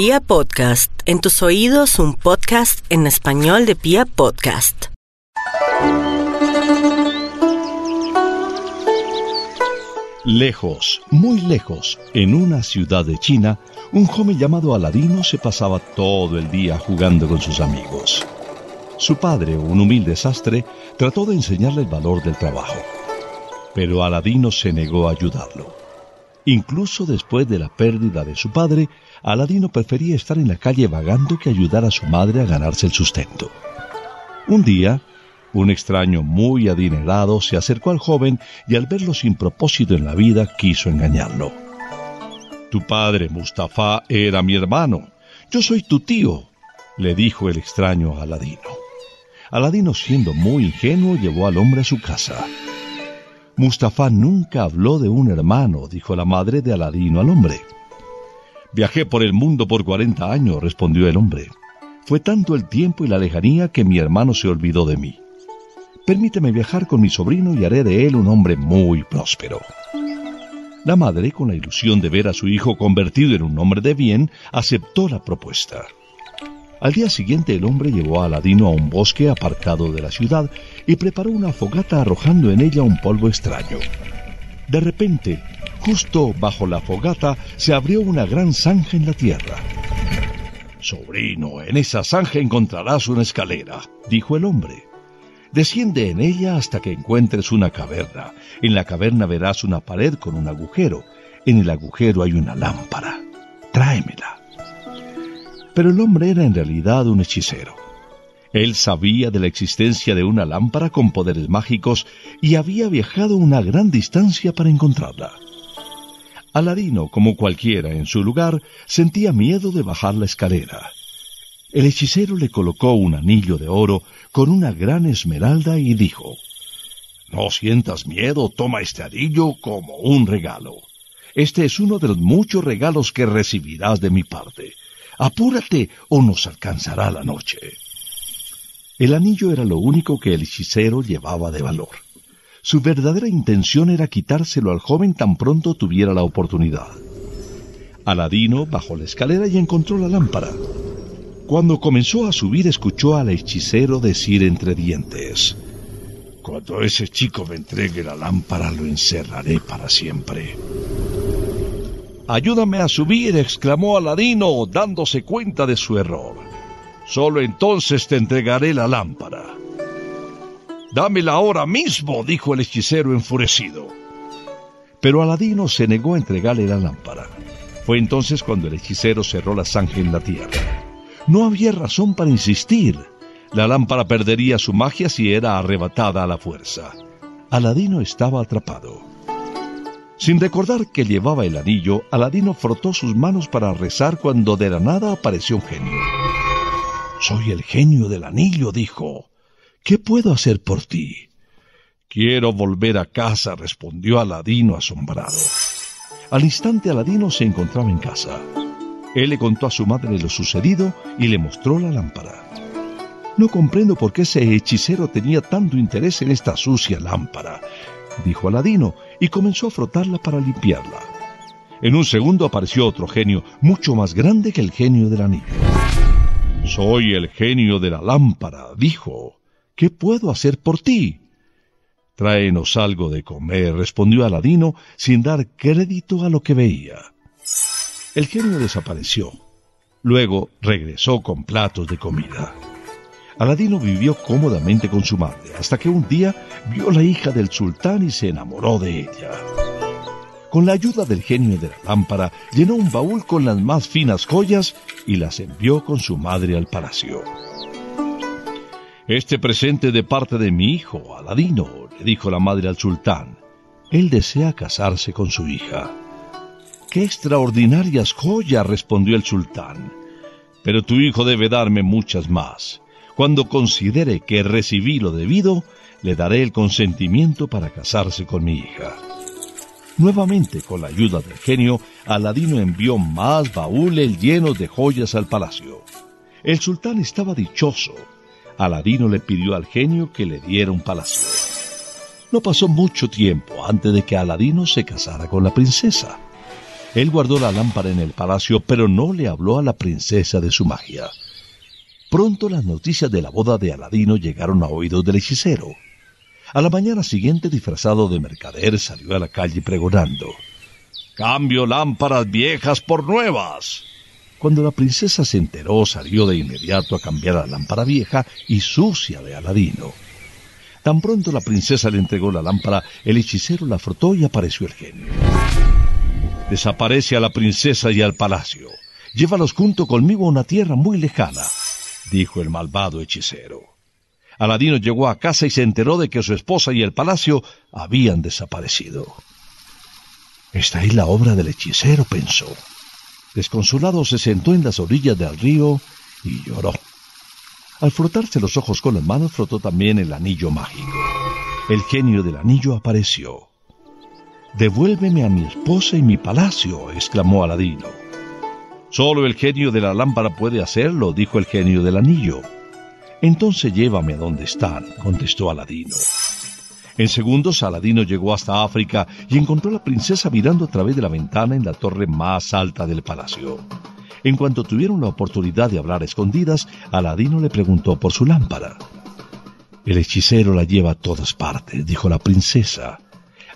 Pia Podcast, en tus oídos un podcast en español de Pia Podcast. Lejos, muy lejos, en una ciudad de China, un joven llamado Aladino se pasaba todo el día jugando con sus amigos. Su padre, un humilde sastre, trató de enseñarle el valor del trabajo, pero Aladino se negó a ayudarlo. Incluso después de la pérdida de su padre, Aladino prefería estar en la calle vagando que ayudar a su madre a ganarse el sustento. Un día, un extraño muy adinerado se acercó al joven y al verlo sin propósito en la vida quiso engañarlo. Tu padre, Mustafa, era mi hermano. Yo soy tu tío, le dijo el extraño a Aladino. Aladino, siendo muy ingenuo, llevó al hombre a su casa. Mustafa nunca habló de un hermano, dijo la madre de Aladino al hombre. Viajé por el mundo por cuarenta años, respondió el hombre. Fue tanto el tiempo y la lejanía que mi hermano se olvidó de mí. Permíteme viajar con mi sobrino y haré de él un hombre muy próspero. La madre, con la ilusión de ver a su hijo convertido en un hombre de bien, aceptó la propuesta. Al día siguiente el hombre llevó a Aladino a un bosque aparcado de la ciudad y preparó una fogata arrojando en ella un polvo extraño. De repente, justo bajo la fogata, se abrió una gran zanja en la tierra. Sobrino, en esa zanja encontrarás una escalera, dijo el hombre. Desciende en ella hasta que encuentres una caverna. En la caverna verás una pared con un agujero. En el agujero hay una lámpara. Tráemela. Pero el hombre era en realidad un hechicero. Él sabía de la existencia de una lámpara con poderes mágicos y había viajado una gran distancia para encontrarla. Aladino, como cualquiera en su lugar, sentía miedo de bajar la escalera. El hechicero le colocó un anillo de oro con una gran esmeralda y dijo, No sientas miedo, toma este anillo como un regalo. Este es uno de los muchos regalos que recibirás de mi parte. Apúrate o nos alcanzará la noche. El anillo era lo único que el hechicero llevaba de valor. Su verdadera intención era quitárselo al joven tan pronto tuviera la oportunidad. Aladino bajó la escalera y encontró la lámpara. Cuando comenzó a subir escuchó al hechicero decir entre dientes, Cuando ese chico me entregue la lámpara lo encerraré para siempre. Ayúdame a subir, exclamó Aladino, dándose cuenta de su error. Solo entonces te entregaré la lámpara. Dámela ahora mismo, dijo el hechicero enfurecido. Pero Aladino se negó a entregarle la lámpara. Fue entonces cuando el hechicero cerró la zanja en la tierra. No había razón para insistir. La lámpara perdería su magia si era arrebatada a la fuerza. Aladino estaba atrapado. Sin recordar que llevaba el anillo, Aladino frotó sus manos para rezar cuando de la nada apareció un genio. Soy el genio del anillo, dijo. ¿Qué puedo hacer por ti? Quiero volver a casa, respondió Aladino asombrado. Al instante Aladino se encontraba en casa. Él le contó a su madre lo sucedido y le mostró la lámpara. No comprendo por qué ese hechicero tenía tanto interés en esta sucia lámpara, dijo Aladino, y comenzó a frotarla para limpiarla. En un segundo apareció otro genio, mucho más grande que el genio del anillo. Soy el genio de la lámpara, dijo. ¿Qué puedo hacer por ti? Tráenos algo de comer, respondió Aladino sin dar crédito a lo que veía. El genio desapareció. Luego regresó con platos de comida. Aladino vivió cómodamente con su madre, hasta que un día vio la hija del sultán y se enamoró de ella. Con la ayuda del genio de la lámpara, llenó un baúl con las más finas joyas y las envió con su madre al palacio. Este presente de parte de mi hijo, Aladino, le dijo la madre al sultán. Él desea casarse con su hija. ¡Qué extraordinarias joyas! respondió el sultán. Pero tu hijo debe darme muchas más. Cuando considere que recibí lo debido, le daré el consentimiento para casarse con mi hija. Nuevamente, con la ayuda del genio, Aladino envió más baúles llenos de joyas al palacio. El sultán estaba dichoso. Aladino le pidió al genio que le diera un palacio. No pasó mucho tiempo antes de que Aladino se casara con la princesa. Él guardó la lámpara en el palacio, pero no le habló a la princesa de su magia. Pronto las noticias de la boda de Aladino llegaron a oídos del hechicero. A la mañana siguiente, disfrazado de mercader, salió a la calle pregonando. Cambio lámparas viejas por nuevas. Cuando la princesa se enteró, salió de inmediato a cambiar la lámpara vieja y sucia de Aladino. Tan pronto la princesa le entregó la lámpara, el hechicero la frotó y apareció el genio. Desaparece a la princesa y al palacio. Llévalos junto conmigo a una tierra muy lejana, dijo el malvado hechicero. Aladino llegó a casa y se enteró de que su esposa y el palacio habían desaparecido. Esta es la obra del hechicero, pensó. Desconsolado se sentó en las orillas del río y lloró. Al frotarse los ojos con las manos, frotó también el anillo mágico. El genio del anillo apareció. Devuélveme a mi esposa y mi palacio, exclamó Aladino. Solo el genio de la lámpara puede hacerlo, dijo el genio del anillo. Entonces llévame a donde están, contestó Aladino. En segundos, Aladino llegó hasta África y encontró a la princesa mirando a través de la ventana en la torre más alta del palacio. En cuanto tuvieron la oportunidad de hablar a escondidas, Aladino le preguntó por su lámpara. El hechicero la lleva a todas partes, dijo la princesa.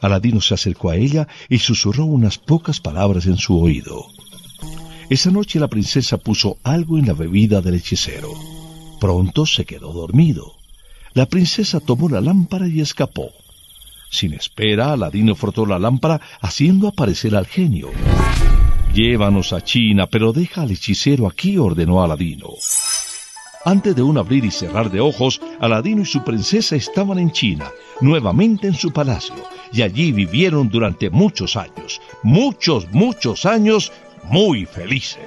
Aladino se acercó a ella y susurró unas pocas palabras en su oído. Esa noche la princesa puso algo en la bebida del hechicero. Pronto se quedó dormido. La princesa tomó la lámpara y escapó. Sin espera, Aladino frotó la lámpara haciendo aparecer al genio. Llévanos a China, pero deja al hechicero aquí, ordenó Aladino. Antes de un abrir y cerrar de ojos, Aladino y su princesa estaban en China, nuevamente en su palacio, y allí vivieron durante muchos años, muchos, muchos años, muy felices.